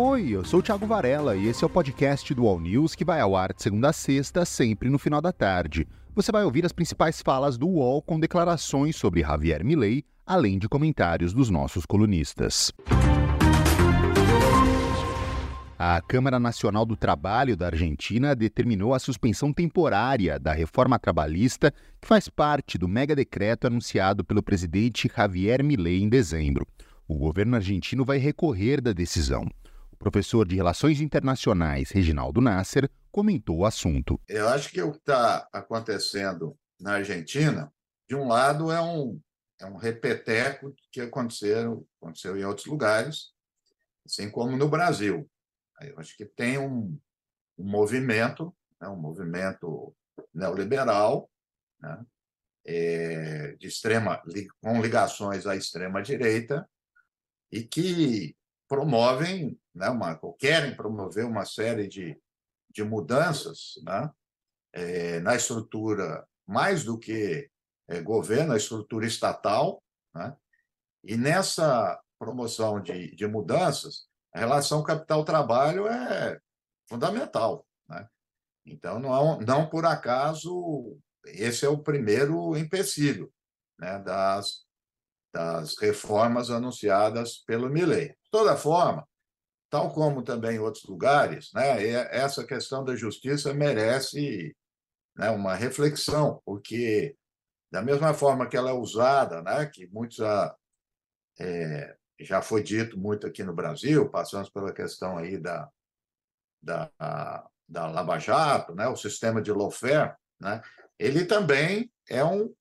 Oi, eu sou o Thiago Varela e esse é o podcast do All News que vai ao ar de segunda a sexta, sempre no final da tarde. Você vai ouvir as principais falas do UOL com declarações sobre Javier Milei, além de comentários dos nossos colunistas. A Câmara Nacional do Trabalho da Argentina determinou a suspensão temporária da reforma trabalhista que faz parte do mega decreto anunciado pelo presidente Javier Milei em dezembro. O governo argentino vai recorrer da decisão. Professor de Relações Internacionais, Reginaldo Nasser, comentou o assunto. Eu acho que o que está acontecendo na Argentina, de um lado, é um, é um repeteco que aconteceu, aconteceu em outros lugares, assim como no Brasil. Eu acho que tem um, um movimento, né, um movimento neoliberal, né, é, de extrema, com ligações à extrema direita e que promovem, né, uma, querem promover uma série de, de mudanças né, é, na estrutura, mais do que é, governo, a estrutura estatal, né, e nessa promoção de, de mudanças, a relação capital-trabalho é fundamental. Né? Então, não, não por acaso, esse é o primeiro empecilho né, das, das reformas anunciadas pelo Milley. Toda forma, tal como também em outros lugares, né, essa questão da justiça merece né, uma reflexão, porque, da mesma forma que ela é usada, né, que muitos a, é, já foi dito muito aqui no Brasil, passamos pela questão aí da, da, da Lava Jato, né, o sistema de lawfare, né, ele também é um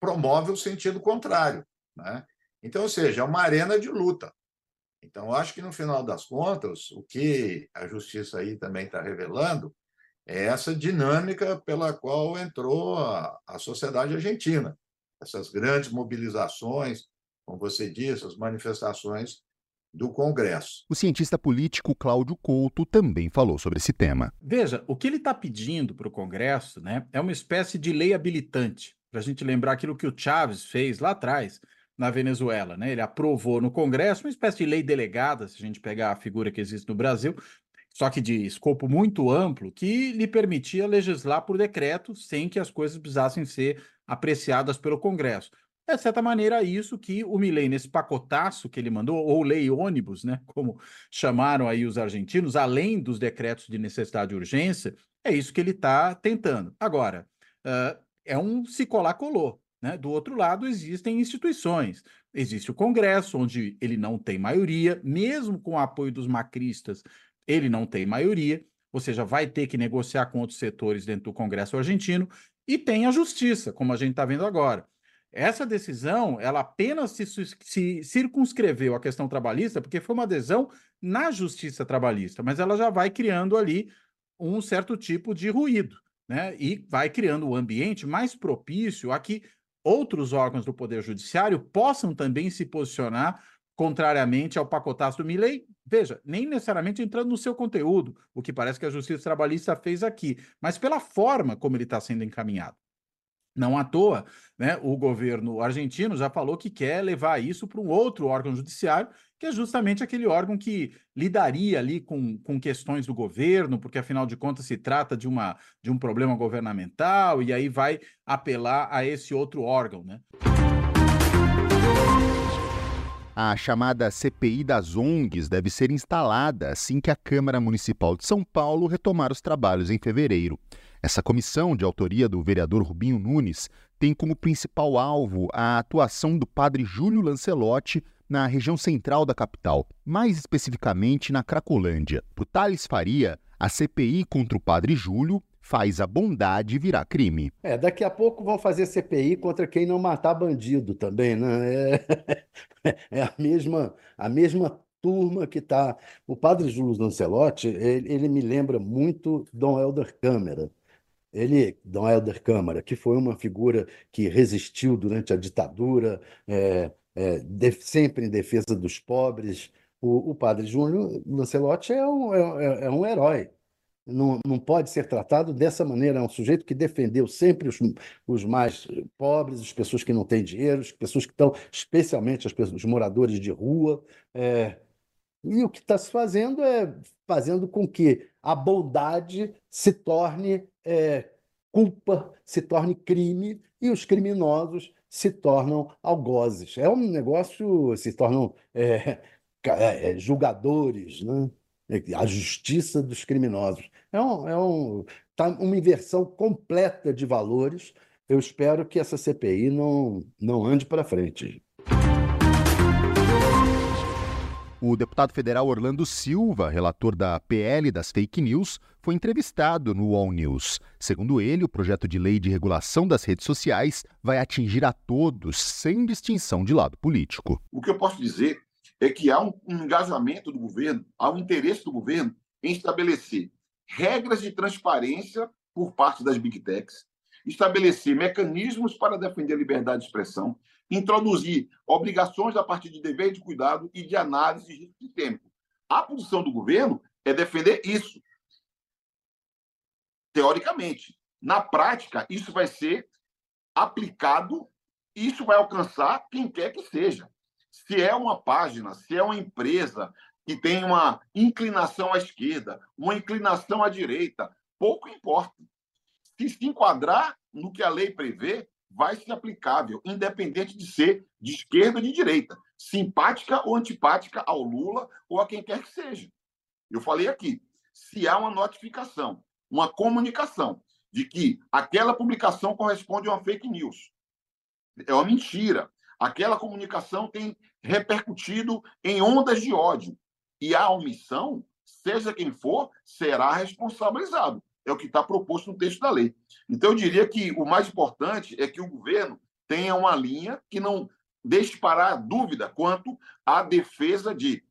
promove o sentido contrário, né? Então, ou seja, é uma arena de luta. Então, acho que no final das contas, o que a justiça aí também está revelando é essa dinâmica pela qual entrou a, a sociedade argentina, essas grandes mobilizações, como você disse, as manifestações do Congresso. O cientista político Cláudio Couto também falou sobre esse tema. Veja, o que ele está pedindo para o Congresso né, é uma espécie de lei habilitante, para a gente lembrar aquilo que o Chávez fez lá atrás na Venezuela. Né? Ele aprovou no Congresso uma espécie de lei delegada, se a gente pegar a figura que existe no Brasil, só que de escopo muito amplo, que lhe permitia legislar por decreto sem que as coisas precisassem ser apreciadas pelo Congresso. É, de certa maneira, isso que o Milley, nesse pacotaço que ele mandou, ou lei ônibus, né, como chamaram aí os argentinos, além dos decretos de necessidade e urgência, é isso que ele está tentando. Agora, uh, é um se colar colou. Né? Do outro lado, existem instituições. Existe o Congresso, onde ele não tem maioria, mesmo com o apoio dos macristas, ele não tem maioria, ou seja, vai ter que negociar com outros setores dentro do Congresso argentino, e tem a Justiça, como a gente está vendo agora. Essa decisão, ela apenas se, se, circunscreveu à questão trabalhista, porque foi uma adesão na justiça trabalhista, mas ela já vai criando ali um certo tipo de ruído, né? E vai criando um ambiente mais propício a que outros órgãos do Poder Judiciário possam também se posicionar contrariamente ao pacotaço do Milley, veja, nem necessariamente entrando no seu conteúdo, o que parece que a Justiça Trabalhista fez aqui, mas pela forma como ele está sendo encaminhado. Não à toa, né, o governo argentino já falou que quer levar isso para um outro órgão judiciário, que é justamente aquele órgão que lidaria ali com, com questões do governo, porque afinal de contas se trata de, uma, de um problema governamental, e aí vai apelar a esse outro órgão. Né? A chamada CPI das ONGs deve ser instalada assim que a Câmara Municipal de São Paulo retomar os trabalhos em fevereiro. Essa comissão, de autoria do vereador Rubinho Nunes, tem como principal alvo a atuação do padre Júlio Lancelotti na região central da capital, mais especificamente na Cracolândia. Por Thales Faria, a CPI contra o padre Júlio faz a bondade virar crime. É, daqui a pouco vão fazer CPI contra quem não matar bandido também, né? É, é a mesma a mesma turma que está. O padre Júlio Lancelotti, ele, ele me lembra muito Dom Helder Câmara. Ele, Dom Helder Câmara, que foi uma figura que resistiu durante a ditadura, é, é, de, sempre em defesa dos pobres. O, o padre Júlio Lancelotti é um, é, é, é, um herói. Não, não pode ser tratado dessa maneira. É um sujeito que defendeu sempre os, os mais pobres, as pessoas que não têm dinheiro, as pessoas que estão, especialmente as pessoas, os moradores de rua. É, E o que está se fazendo é fazendo com que a bondade se torne é, culpa, se torne crime, e os criminosos se tornam algozes. É um negócio, se tornam é, é, julgadores, né? a justiça dos criminosos. É, um, é um, tá uma inversão completa de valores. Eu espero que essa CPI não, não ande para frente. O deputado federal Orlando Silva, relator da PL das fake news, foi entrevistado no All News. Segundo ele, o projeto de lei de regulação das redes sociais vai atingir a todos, sem distinção de lado político. O que eu posso dizer é que há um engajamento do governo, há um interesse do governo em estabelecer regras de transparência por parte das big techs, estabelecer mecanismos para defender a liberdade de expressão, introduzir obrigações a partir de dever de cuidado e de análise de risco sistêmico. A posição do governo é defender isso. Teoricamente. Na prática, isso vai ser aplicado, isso vai alcançar quem quer que seja. Se é uma página, se é uma empresa que tem uma inclinação à esquerda, uma inclinação à direita, pouco importa. Se se enquadrar no que a lei prevê, vai ser aplicável, independente de ser de esquerda ou de direita, simpática ou antipática ao Lula ou a quem quer que seja. Eu falei aqui, se há uma notificação, uma comunicação de que aquela publicação corresponde a uma fake news, é uma mentira, aquela comunicação tem repercutido em ondas de ódio. E a omissão, seja quem for, será responsabilizado é o que está proposto no texto da lei. Então, eu diria que o mais importante é que o governo tenha uma linha que não deixe parar a dúvida quanto à defesa de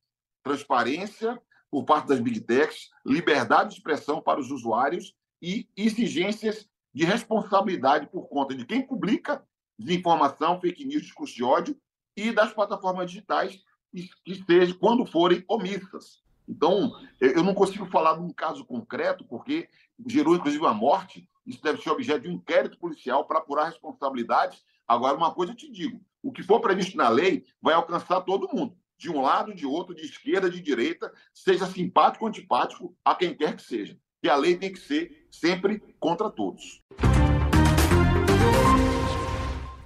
transparência por parte das big techs, liberdade de expressão para os usuários e exigências de responsabilidade por conta de quem publica desinformação, fake news, discurso de ódio e das plataformas digitais que estejam, quando forem omissas. Então, eu não consigo falar de um caso concreto, porque gerou inclusive a morte. Isso deve ser objeto de um inquérito policial para apurar responsabilidades. Agora, uma coisa eu te digo: o que for previsto na lei vai alcançar todo mundo, de um lado, de outro, de esquerda, de direita, seja simpático ou antipático a quem quer que seja. E a lei tem que ser sempre contra todos.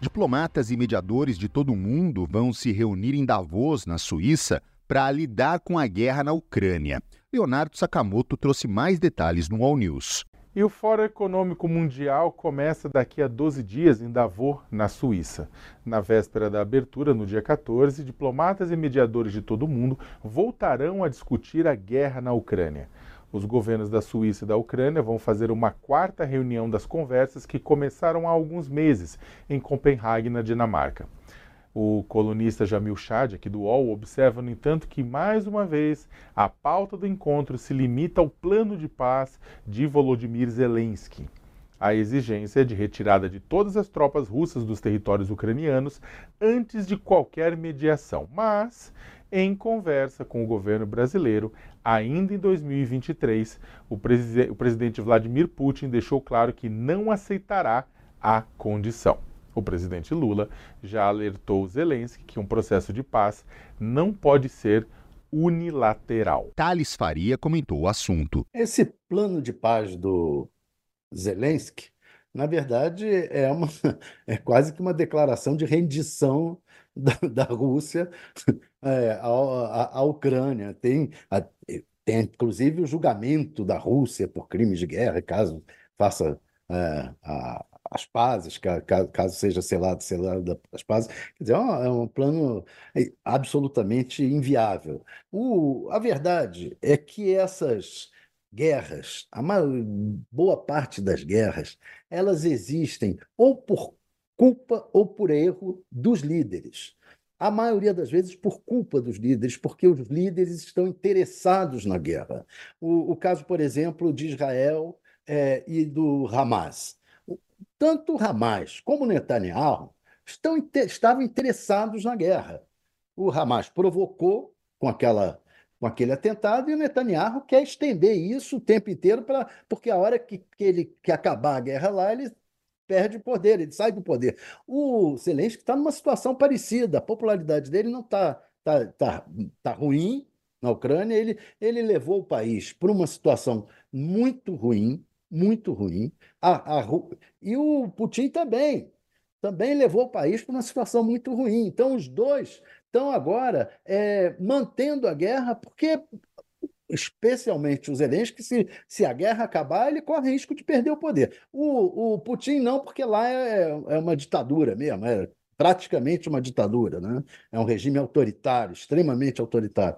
Diplomatas e mediadores de todo o mundo vão se reunir em Davos, na Suíça, para lidar com a guerra na Ucrânia. Leonardo Sakamoto trouxe mais detalhes no All News. E o Fórum Econômico Mundial começa daqui a 12 dias em Davos, na Suíça. Na véspera da abertura, no dia 14, diplomatas e mediadores de todo o mundo voltarão a discutir a guerra na Ucrânia. Os governos da Suíça e da Ucrânia vão fazer uma quarta reunião das conversas que começaram há alguns meses em Copenhague, na Dinamarca. O colunista Jamil Chad, aqui do UOL, observa, no entanto, que, mais uma vez, a pauta do encontro se limita ao plano de paz de Volodymyr Zelensky. A exigência de retirada de todas as tropas russas dos territórios ucranianos antes de qualquer mediação, mas, em conversa com o governo brasileiro, ainda em 2023, o, o presidente Vladimir Putin deixou claro que não aceitará a condição. O presidente Lula já alertou Zelensky que um processo de paz não pode ser unilateral. Thales Faria comentou o assunto. Esse plano de paz do Zelensky, na verdade, é, uma, é quase que uma declaração de rendição da, da Rússia é, à, à, à, Ucrânia. Tem, a, tem, inclusive, o julgamento da Rússia por crimes de guerra, caso faça é, a, as pazes, caso seja selado, selado as pazes. Quer dizer, é um, plano absolutamente inviável. O, a verdade é que essas guerras, a maior, boa parte das guerras, elas existem ou por culpa ou por erro dos líderes. A maioria das vezes por culpa dos líderes, porque os líderes estão interessados na guerra. O, o caso, por exemplo, de Israel é, e do Hamas tanto Hamas como Netanyahu estão, estavam interessados na guerra. O Hamas provocou com aquela com aquele atentado e o Netanyahu quer estender isso o tempo inteiro para porque a hora que, que ele quer acabar a guerra lá ele perde o poder, ele sai do poder. O Zelensky está numa situação parecida, a popularidade dele não está tá, tá, tá ruim, na Ucrânia, ele, ele levou o país para uma situação muito ruim, muito ruim. A, a, e o Putin também, também levou o país para uma situação muito ruim. Então, os dois estão agora é, mantendo a guerra, porque especialmente o Zelensky, se, se a guerra acabar, ele corre risco de perder o poder. O, o Putin não, porque lá é, é uma ditadura mesmo, é praticamente uma ditadura, né? É um regime autoritário, extremamente autoritário.